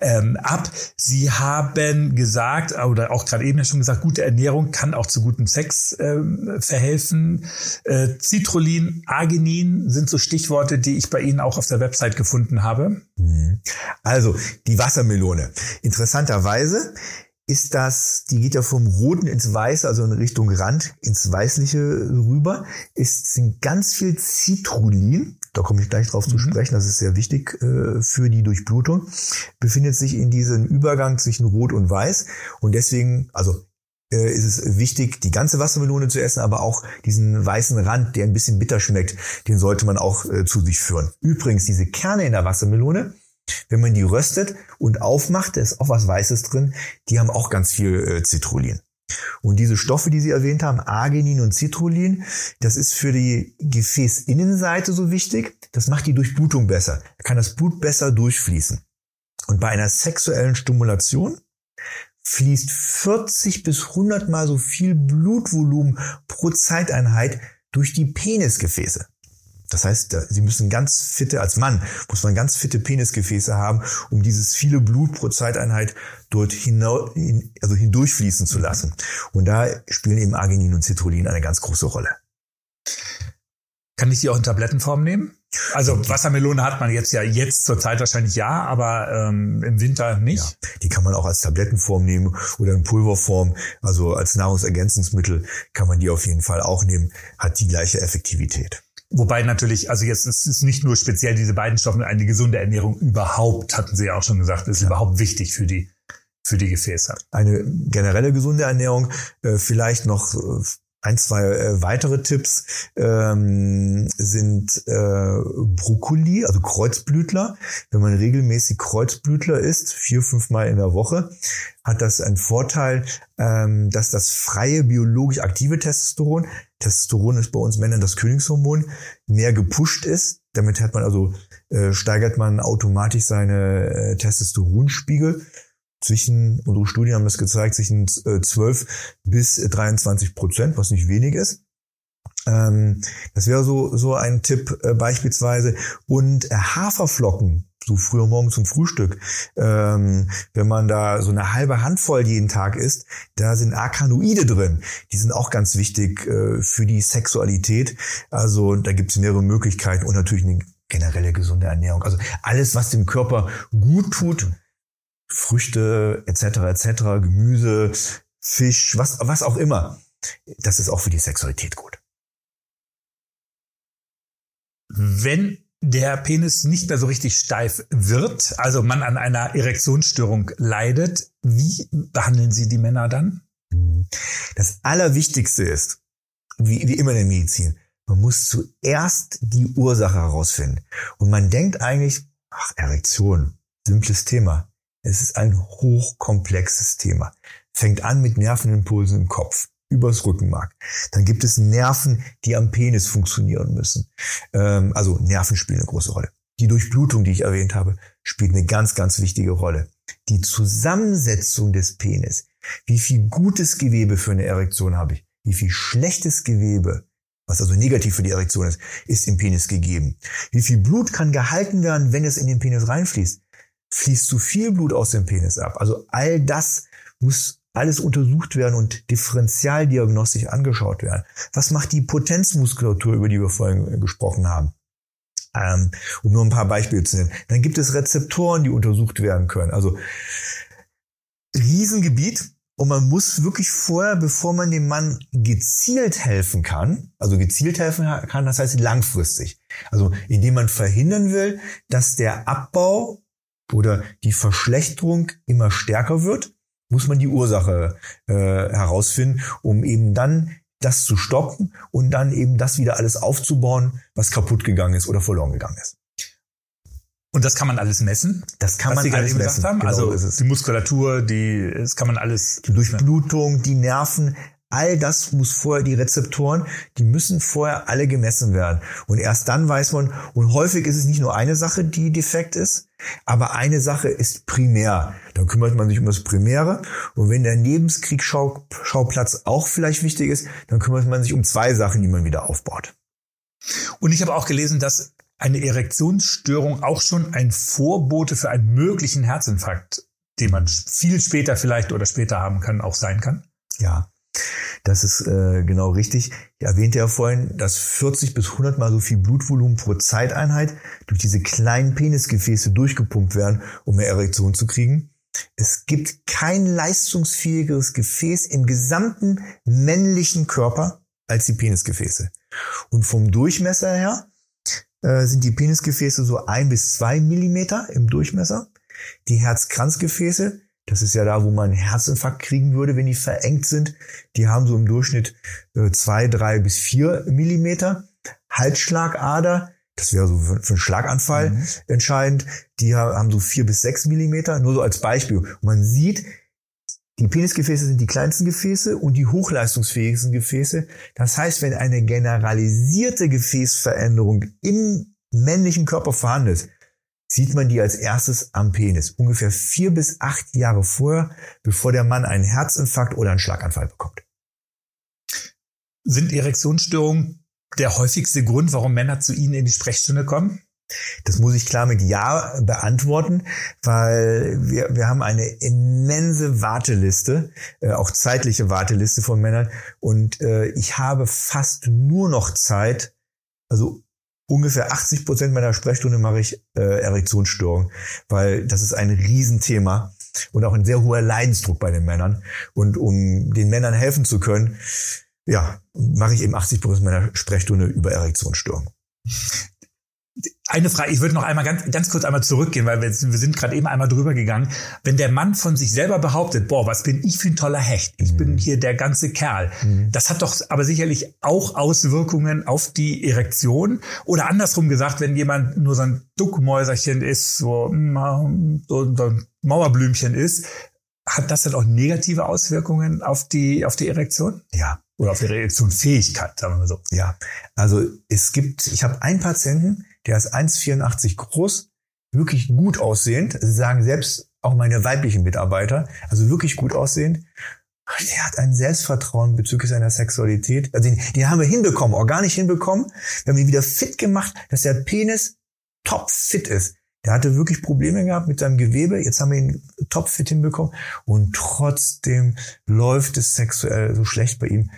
ähm, ab. Sie haben gesagt, oder auch gerade eben ja schon gesagt, gute Ernährung kann auch zu gutem Sex ähm, verhelfen. Äh, Citrullin, Arginin sind so Stichworte, die ich bei Ihnen auch auf der Website gefunden habe. Mhm. Also die Wassermelone. Interessanterweise ist das, die geht ja vom Roten ins Weiße, also in Richtung Rand ins Weißliche rüber, ist, sind ganz viel Citrullin da komme ich gleich drauf mhm. zu sprechen, das ist sehr wichtig äh, für die Durchblutung, befindet sich in diesem Übergang zwischen Rot und Weiß. Und deswegen, also äh, ist es wichtig, die ganze Wassermelone zu essen, aber auch diesen weißen Rand, der ein bisschen bitter schmeckt, den sollte man auch äh, zu sich führen. Übrigens, diese Kerne in der Wassermelone, wenn man die röstet und aufmacht, da ist auch was Weißes drin, die haben auch ganz viel äh, Citrullin. Und diese Stoffe, die Sie erwähnt haben, Arginin und Citrullin, das ist für die Gefäßinnenseite so wichtig. Das macht die Durchblutung besser. Da kann das Blut besser durchfließen. Und bei einer sexuellen Stimulation fließt 40 bis 100 mal so viel Blutvolumen pro Zeiteinheit durch die Penisgefäße. Das heißt, sie müssen ganz fitte, als Mann muss man ganz fitte Penisgefäße haben, um dieses viele Blut pro Zeiteinheit dort hinaus, also hindurchfließen zu lassen. Und da spielen eben Arginin und Citrullin eine ganz große Rolle. Kann ich die auch in Tablettenform nehmen? Also Wassermelone hat man jetzt ja jetzt zur Zeit wahrscheinlich ja, aber ähm, im Winter nicht. Ja, die kann man auch als Tablettenform nehmen oder in Pulverform, also als Nahrungsergänzungsmittel kann man die auf jeden Fall auch nehmen, hat die gleiche Effektivität. Wobei natürlich, also jetzt ist es nicht nur speziell diese beiden Stoffe, eine gesunde Ernährung überhaupt, hatten Sie ja auch schon gesagt, ist ja. überhaupt wichtig für die für die Gefäße. Eine generelle gesunde Ernährung, äh, vielleicht noch äh, ein, zwei äh, weitere Tipps ähm, sind äh, Brokkoli, also Kreuzblütler. Wenn man regelmäßig Kreuzblütler isst, vier, fünf Mal in der Woche, hat das einen Vorteil, ähm, dass das freie biologisch aktive Testosteron, Testosteron ist bei uns Männern das Königshormon, mehr gepusht ist. Damit hat man also äh, steigert man automatisch seine äh, Testosteronspiegel zwischen, unsere Studien haben das gezeigt, zwischen 12 äh, bis 23 Prozent, was nicht wenig ist. Ähm, das wäre so, so ein Tipp äh, beispielsweise. Und äh, Haferflocken, so früher morgen zum Frühstück, ähm, wenn man da so eine halbe Handvoll jeden Tag isst, da sind Arkanoide drin. Die sind auch ganz wichtig äh, für die Sexualität. Also da gibt es mehrere Möglichkeiten und natürlich eine generelle gesunde Ernährung. Also alles, was dem Körper gut tut, Früchte etc. etc., Gemüse, Fisch, was, was auch immer. Das ist auch für die Sexualität gut. Wenn der Penis nicht mehr so richtig steif wird, also man an einer Erektionsstörung leidet, wie behandeln Sie die Männer dann? Das Allerwichtigste ist, wie, wie immer in der Medizin, man muss zuerst die Ursache herausfinden. Und man denkt eigentlich, ach, Erektion, simples Thema. Es ist ein hochkomplexes Thema. Fängt an mit Nervenimpulsen im Kopf, übers Rückenmark. Dann gibt es Nerven, die am Penis funktionieren müssen. Ähm, also Nerven spielen eine große Rolle. Die Durchblutung, die ich erwähnt habe, spielt eine ganz, ganz wichtige Rolle. Die Zusammensetzung des Penis. Wie viel gutes Gewebe für eine Erektion habe ich? Wie viel schlechtes Gewebe, was also negativ für die Erektion ist, ist im Penis gegeben? Wie viel Blut kann gehalten werden, wenn es in den Penis reinfließt? fließt zu viel Blut aus dem Penis ab. Also all das muss alles untersucht werden und differentialdiagnostisch angeschaut werden. Was macht die Potenzmuskulatur, über die wir vorhin gesprochen haben? Ähm, um nur ein paar Beispiele zu nennen. Dann gibt es Rezeptoren, die untersucht werden können. Also Riesengebiet. Und man muss wirklich vorher, bevor man dem Mann gezielt helfen kann, also gezielt helfen kann, das heißt langfristig. Also indem man verhindern will, dass der Abbau oder die Verschlechterung immer stärker wird, muss man die Ursache äh, herausfinden, um eben dann das zu stoppen und dann eben das wieder alles aufzubauen, was kaputt gegangen ist oder verloren gegangen ist. Und das kann man alles messen? Das kann man alles messen. Genau also die Muskulatur, die, das kann man alles. Die Durchblutung, die Nerven, All das muss vorher, die Rezeptoren, die müssen vorher alle gemessen werden. Und erst dann weiß man, und häufig ist es nicht nur eine Sache, die defekt ist, aber eine Sache ist primär. Dann kümmert man sich um das Primäre. Und wenn der Nebenkriegsschauplatz auch vielleicht wichtig ist, dann kümmert man sich um zwei Sachen, die man wieder aufbaut. Und ich habe auch gelesen, dass eine Erektionsstörung auch schon ein Vorbote für einen möglichen Herzinfarkt, den man viel später vielleicht oder später haben kann, auch sein kann. Ja, das ist äh, genau richtig. Ich erwähnte ja vorhin, dass 40 bis 100 mal so viel Blutvolumen pro Zeiteinheit durch diese kleinen Penisgefäße durchgepumpt werden, um mehr Erektion zu kriegen. Es gibt kein leistungsfähigeres Gefäß im gesamten männlichen Körper als die Penisgefäße. Und vom Durchmesser her äh, sind die Penisgefäße so ein bis zwei Millimeter im Durchmesser. Die Herzkranzgefäße, das ist ja da, wo man einen Herzinfarkt kriegen würde, wenn die verengt sind, die haben so im Durchschnitt äh, zwei, drei bis vier Millimeter. Halsschlagader, das wäre so für, für einen Schlaganfall mhm. entscheidend, die haben so vier bis sechs Millimeter, nur so als Beispiel. Und man sieht, die Penisgefäße sind die kleinsten Gefäße und die hochleistungsfähigsten Gefäße. Das heißt, wenn eine generalisierte Gefäßveränderung im männlichen Körper vorhanden ist, sieht man die als erstes am Penis. Ungefähr vier bis acht Jahre vorher, bevor der Mann einen Herzinfarkt oder einen Schlaganfall bekommt. Sind Erektionsstörungen der häufigste Grund, warum Männer zu Ihnen in die Sprechstunde kommen? Das muss ich klar mit Ja beantworten, weil wir, wir haben eine immense Warteliste, äh, auch zeitliche Warteliste von Männern. Und äh, ich habe fast nur noch Zeit, also ungefähr 80 Prozent meiner Sprechstunde mache ich äh, Erektionsstörung, weil das ist ein Riesenthema und auch ein sehr hoher Leidensdruck bei den Männern. Und um den Männern helfen zu können, ja, mache ich eben 80 Prozent meiner Sprechstunde über Erektionsstörung. Eine Frage, ich würde noch einmal ganz, ganz kurz einmal zurückgehen, weil wir, wir sind gerade eben einmal drüber gegangen. Wenn der Mann von sich selber behauptet, boah, was bin ich für ein toller Hecht, ich mhm. bin hier der ganze Kerl, mhm. das hat doch aber sicherlich auch Auswirkungen auf die Erektion. Oder andersrum gesagt, wenn jemand nur so ein Duckmäuserchen ist, so, mm, so, so ein Mauerblümchen ist, hat das dann auch negative Auswirkungen auf die, auf die Erektion? Ja. Oder auf die Erektionsfähigkeit, sagen wir mal so. Ja. Also es gibt, ich habe einen Patienten, der ist 1,84 groß, wirklich gut aussehend. Sie sagen selbst auch meine weiblichen Mitarbeiter, also wirklich gut aussehend. Der hat ein Selbstvertrauen bezüglich seiner Sexualität. Also den, den haben wir hinbekommen, organisch hinbekommen. Wir haben ihn wieder fit gemacht, dass der Penis top fit ist. Der hatte wirklich Probleme gehabt mit seinem Gewebe. Jetzt haben wir ihn top fit hinbekommen. Und trotzdem läuft es sexuell so schlecht bei ihm.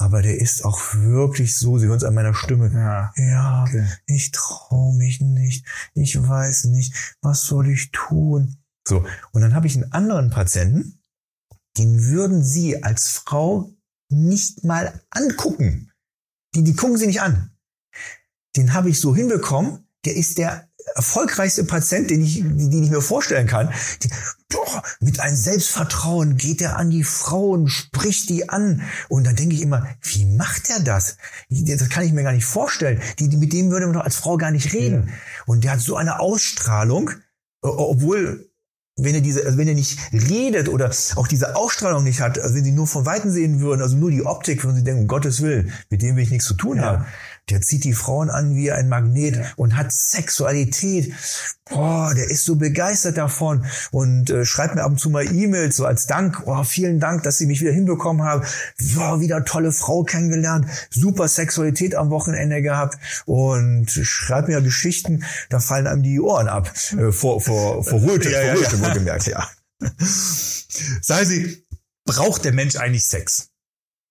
Aber der ist auch wirklich so, Sie hören es an meiner Stimme. Ja, ja okay. ich traue mich nicht. Ich weiß nicht, was soll ich tun? So, und dann habe ich einen anderen Patienten, den würden Sie als Frau nicht mal angucken. Die, die gucken Sie nicht an. Den habe ich so hinbekommen. Der ist der erfolgreichste Patient, den ich, den ich mir vorstellen kann. Die, boah, mit einem Selbstvertrauen geht er an die Frau und spricht die an. Und dann denke ich immer, wie macht er das? Das kann ich mir gar nicht vorstellen. Die, mit dem würde man doch als Frau gar nicht reden. Ja. Und der hat so eine Ausstrahlung, obwohl wenn er diese, also wenn er nicht redet oder auch diese Ausstrahlung nicht hat, also wenn sie nur von Weitem sehen würden, also nur die Optik, würden sie denken, um Gottes Willen, mit dem will ich nichts zu tun ja. haben. Der zieht die Frauen an wie ein Magnet ja. und hat Sexualität. Boah, der ist so begeistert davon und äh, schreibt mir ab und zu mal E-Mails so als Dank. Oh, vielen Dank, dass Sie mich wieder hinbekommen haben. Boah, wieder tolle Frau kennengelernt. Super Sexualität am Wochenende gehabt und schreibt mir Geschichten. Da fallen einem die Ohren ab. Äh, vor, vor, vor Röte, ja, vor Röte, ja, wohlgemerkt, ja. Sei sie, braucht der Mensch eigentlich Sex?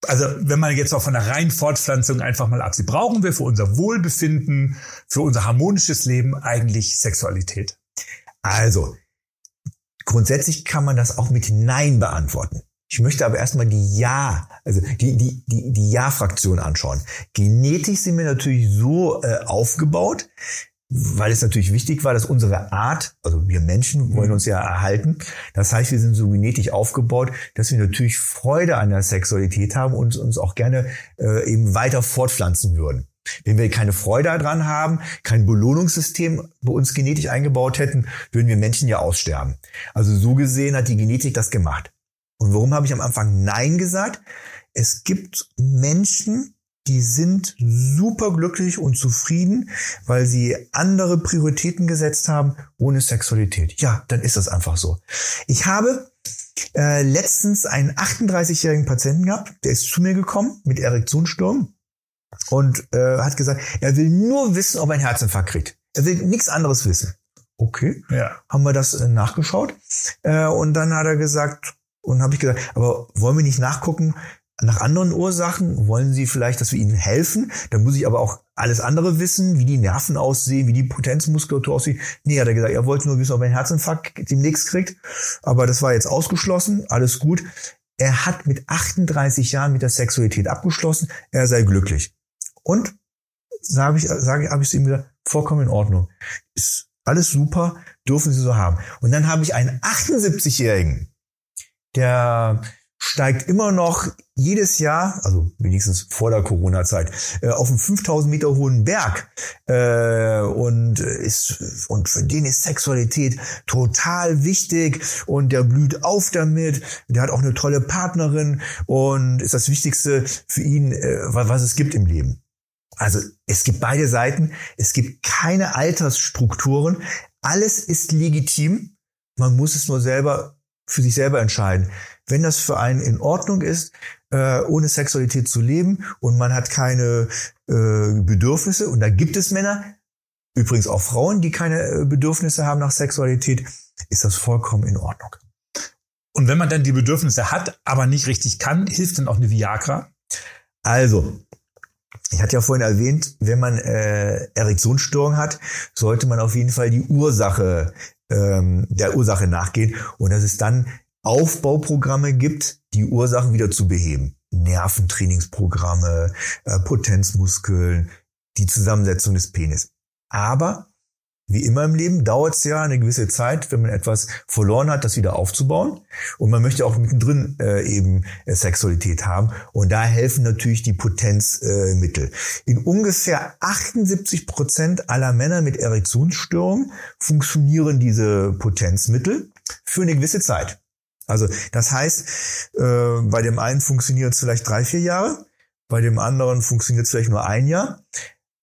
Also wenn man jetzt auch von der reinen Fortpflanzung einfach mal absieht, brauchen wir für unser Wohlbefinden, für unser harmonisches Leben eigentlich Sexualität? Also, grundsätzlich kann man das auch mit Nein beantworten. Ich möchte aber erstmal die Ja, also die, die, die, die Ja-Fraktion anschauen. Genetisch sind wir natürlich so äh, aufgebaut, weil es natürlich wichtig war, dass unsere Art, also wir Menschen wollen mhm. uns ja erhalten. Das heißt, wir sind so genetisch aufgebaut, dass wir natürlich Freude an der Sexualität haben und uns auch gerne äh, eben weiter fortpflanzen würden. Wenn wir keine Freude daran haben, kein Belohnungssystem bei uns genetisch eingebaut hätten, würden wir Menschen ja aussterben. Also so gesehen hat die Genetik das gemacht. Und warum habe ich am Anfang Nein gesagt? Es gibt Menschen, die sind super glücklich und zufrieden, weil sie andere Prioritäten gesetzt haben ohne Sexualität. Ja, dann ist das einfach so. Ich habe äh, letztens einen 38-jährigen Patienten gehabt, der ist zu mir gekommen mit Erektionssturm und äh, hat gesagt, er will nur wissen, ob er einen Herzinfarkt kriegt. Er will nichts anderes wissen. Okay, ja. haben wir das äh, nachgeschaut äh, und dann hat er gesagt, und habe ich gesagt, aber wollen wir nicht nachgucken, nach anderen Ursachen? Wollen Sie vielleicht, dass wir Ihnen helfen? Dann muss ich aber auch alles andere wissen, wie die Nerven aussehen, wie die Potenzmuskulatur aussieht. Nee, hat er gesagt, er wollte nur wissen, ob er einen Herzinfarkt demnächst kriegt. Aber das war jetzt ausgeschlossen, alles gut. Er hat mit 38 Jahren mit der Sexualität abgeschlossen, er sei glücklich. Und sage ich, sage, habe ich zu ihm gesagt, vollkommen in Ordnung. Ist alles super, dürfen sie so haben. Und dann habe ich einen 78-Jährigen, der steigt immer noch jedes Jahr, also wenigstens vor der Corona-Zeit, äh, auf einen 5000 Meter hohen Berg äh, und ist und für den ist Sexualität total wichtig und der blüht auf damit. Der hat auch eine tolle Partnerin und ist das Wichtigste für ihn, äh, was es gibt im Leben. Also es gibt beide Seiten, es gibt keine Altersstrukturen, alles ist legitim. Man muss es nur selber für sich selber entscheiden. Wenn das für einen in Ordnung ist, äh, ohne Sexualität zu leben und man hat keine äh, Bedürfnisse, und da gibt es Männer, übrigens auch Frauen, die keine äh, Bedürfnisse haben nach Sexualität, ist das vollkommen in Ordnung. Und wenn man dann die Bedürfnisse hat, aber nicht richtig kann, hilft dann auch eine Viagra? Also, ich hatte ja vorhin erwähnt, wenn man äh, Erektionsstörung hat, sollte man auf jeden Fall die Ursache ähm, der Ursache nachgehen und dass es dann Aufbauprogramme gibt, die Ursachen wieder zu beheben. Nerventrainingsprogramme, äh, Potenzmuskeln, die Zusammensetzung des Penis. Aber wie immer im Leben dauert es ja eine gewisse Zeit, wenn man etwas verloren hat, das wieder aufzubauen. Und man möchte auch mittendrin äh, eben äh, Sexualität haben. Und da helfen natürlich die Potenzmittel. Äh, In ungefähr 78 Prozent aller Männer mit Erektionsstörungen funktionieren diese Potenzmittel für eine gewisse Zeit. Also das heißt, äh, bei dem einen funktioniert es vielleicht drei, vier Jahre, bei dem anderen funktioniert es vielleicht nur ein Jahr,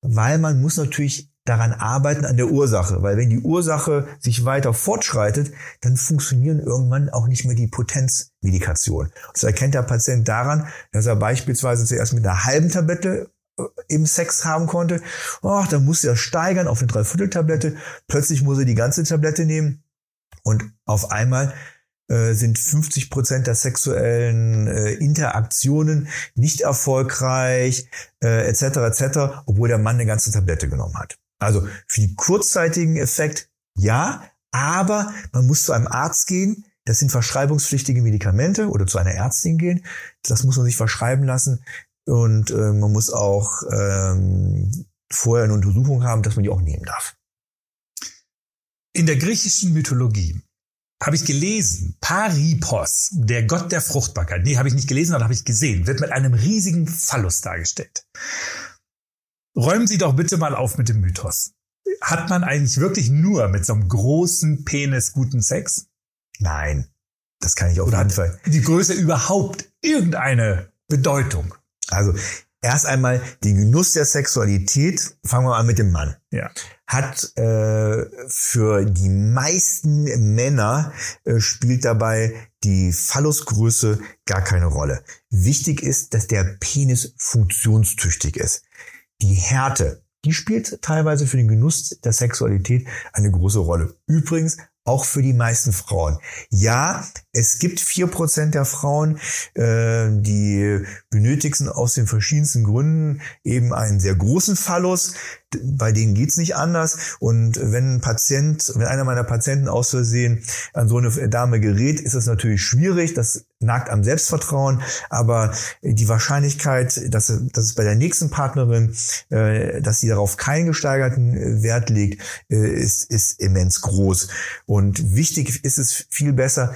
weil man muss natürlich daran arbeiten an der Ursache, weil wenn die Ursache sich weiter fortschreitet, dann funktionieren irgendwann auch nicht mehr die Potenzmedikation. Das erkennt der Patient daran, dass er beispielsweise zuerst mit einer halben Tablette äh, im Sex haben konnte. Oh, dann muss er steigern auf eine Dreivierteltablette. Plötzlich muss er die ganze Tablette nehmen und auf einmal sind 50 Prozent der sexuellen äh, Interaktionen nicht erfolgreich, äh, etc. etc., obwohl der Mann eine ganze Tablette genommen hat. Also für die kurzzeitigen Effekt ja, aber man muss zu einem Arzt gehen. Das sind verschreibungspflichtige Medikamente oder zu einer Ärztin gehen. Das muss man sich verschreiben lassen und äh, man muss auch ähm, vorher eine Untersuchung haben, dass man die auch nehmen darf. In der griechischen Mythologie habe ich gelesen, Paripos, der Gott der Fruchtbarkeit, nee, habe ich nicht gelesen, aber habe ich gesehen, wird mit einem riesigen Phallus dargestellt. Räumen Sie doch bitte mal auf mit dem Mythos. Hat man eigentlich wirklich nur mit so einem großen Penis guten Sex? Nein, das kann ich auf Oder jeden hat Fall. die Größe überhaupt irgendeine Bedeutung? Also erst einmal den Genuss der Sexualität. Fangen wir an mit dem Mann. Ja. Hat äh, für die meisten Männer äh, spielt dabei die Phallusgröße gar keine Rolle. Wichtig ist, dass der Penis funktionstüchtig ist. Die Härte, die spielt teilweise für den Genuss der Sexualität eine große Rolle. Übrigens auch für die meisten Frauen. Ja, es gibt vier Prozent der Frauen, äh, die benötigen aus den verschiedensten Gründen eben einen sehr großen Phallus. Bei denen geht's nicht anders. Und wenn ein Patient, wenn einer meiner Patienten aus Versehen an so eine Dame gerät, ist das natürlich schwierig. Das nagt am Selbstvertrauen. Aber die Wahrscheinlichkeit, dass, dass es bei der nächsten Partnerin, äh, dass sie darauf keinen gesteigerten Wert legt, äh, ist, ist immens groß. Und wichtig ist es viel besser,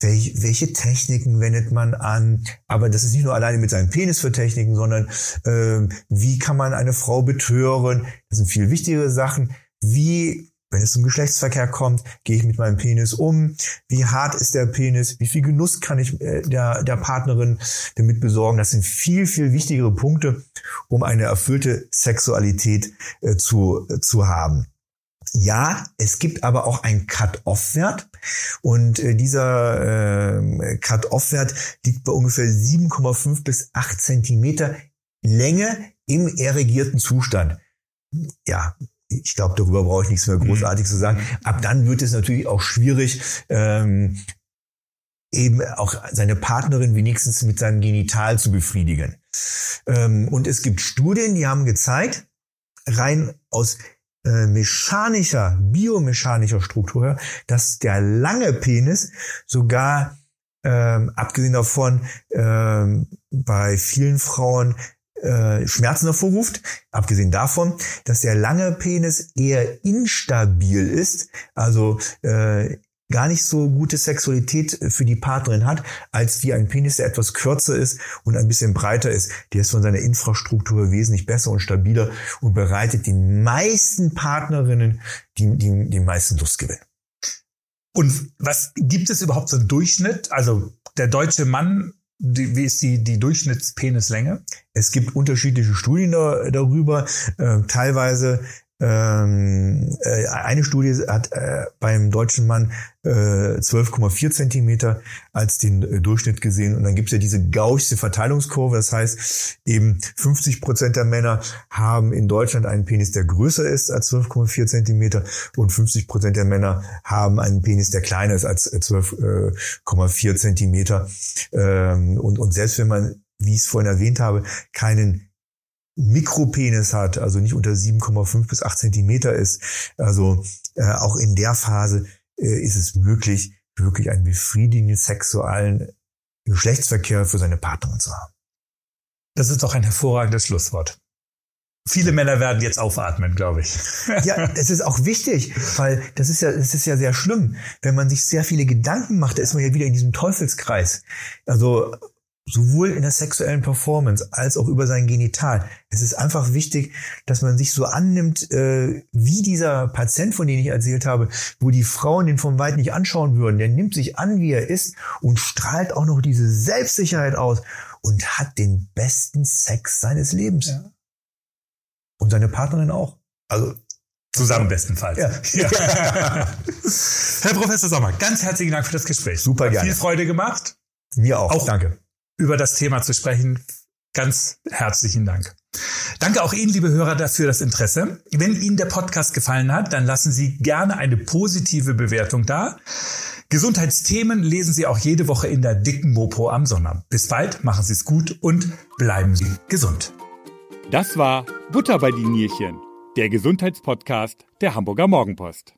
welche, Techniken wendet man an? Aber das ist nicht nur alleine mit seinem Penis für Techniken, sondern äh, wie kann man eine Frau betören? Das sind viel wichtigere Sachen. Wie, wenn es zum Geschlechtsverkehr kommt, gehe ich mit meinem Penis um? Wie hart ist der Penis? Wie viel Genuss kann ich äh, der, der Partnerin damit besorgen? Das sind viel, viel wichtigere Punkte, um eine erfüllte Sexualität äh, zu, äh, zu haben. Ja, es gibt aber auch einen Cut-Off-Wert und äh, dieser äh, Cut-Off-Wert liegt bei ungefähr 7,5 bis 8 Zentimeter Länge im erregierten Zustand. Ja, ich glaube, darüber brauche ich nichts mehr großartig zu sagen. Ab dann wird es natürlich auch schwierig, ähm, eben auch seine Partnerin wenigstens mit seinem Genital zu befriedigen. Ähm, und es gibt Studien, die haben gezeigt, rein aus äh, mechanischer, biomechanischer Struktur, her, dass der lange Penis sogar ähm, abgesehen davon ähm, bei vielen Frauen äh, Schmerzen hervorruft. Abgesehen davon, dass der lange Penis eher instabil ist, also äh, gar nicht so gute Sexualität für die Partnerin hat, als wie ein Penis, der etwas kürzer ist und ein bisschen breiter ist. Der ist von seiner Infrastruktur wesentlich besser und stabiler und bereitet den meisten Partnerinnen die, die, die meisten Lustgewinn. Und was gibt es überhaupt so einen Durchschnitt? Also der deutsche Mann, die, wie ist die, die Durchschnittspenislänge? Es gibt unterschiedliche Studien darüber. Äh, teilweise ähm, äh, eine Studie hat äh, beim deutschen Mann äh, 12,4 Zentimeter als den äh, Durchschnitt gesehen. Und dann gibt es ja diese gauchsche Verteilungskurve. Das heißt, eben 50 Prozent der Männer haben in Deutschland einen Penis, der größer ist als 12,4 Zentimeter und 50 Prozent der Männer haben einen Penis, der kleiner ist als 12,4 Zentimeter. Ähm, und, und selbst wenn man, wie ich es vorhin erwähnt habe, keinen Mikropenis hat, also nicht unter 7,5 bis 8 Zentimeter ist. Also äh, auch in der Phase äh, ist es möglich, wirklich einen befriedigenden sexuellen Geschlechtsverkehr für seine Partnerin zu haben. Das ist doch ein hervorragendes Schlusswort. Viele Männer werden jetzt aufatmen, glaube ich. ja, es ist auch wichtig, weil das ist ja, das ist ja sehr schlimm. Wenn man sich sehr viele Gedanken macht, da ist man ja wieder in diesem Teufelskreis. Also sowohl in der sexuellen Performance als auch über sein Genital. Es ist einfach wichtig, dass man sich so annimmt, äh, wie dieser Patient, von dem ich erzählt habe, wo die Frauen den vom Weit nicht anschauen würden. Der nimmt sich an, wie er ist und strahlt auch noch diese Selbstsicherheit aus und hat den besten Sex seines Lebens. Ja. Und seine Partnerin auch. Also Zusammen bestenfalls. Ja. ja. Herr Professor Sommer, ganz herzlichen Dank für das Gespräch. Super gerne. Viel Freude gemacht. Mir auch. auch Danke über das Thema zu sprechen. Ganz herzlichen Dank. Danke auch Ihnen, liebe Hörer, dafür das Interesse. Wenn Ihnen der Podcast gefallen hat, dann lassen Sie gerne eine positive Bewertung da. Gesundheitsthemen lesen Sie auch jede Woche in der dicken Mopo am Sonnabend. Bis bald, machen Sie es gut und bleiben Sie gesund. Das war Butter bei die Nierchen, der Gesundheitspodcast der Hamburger Morgenpost.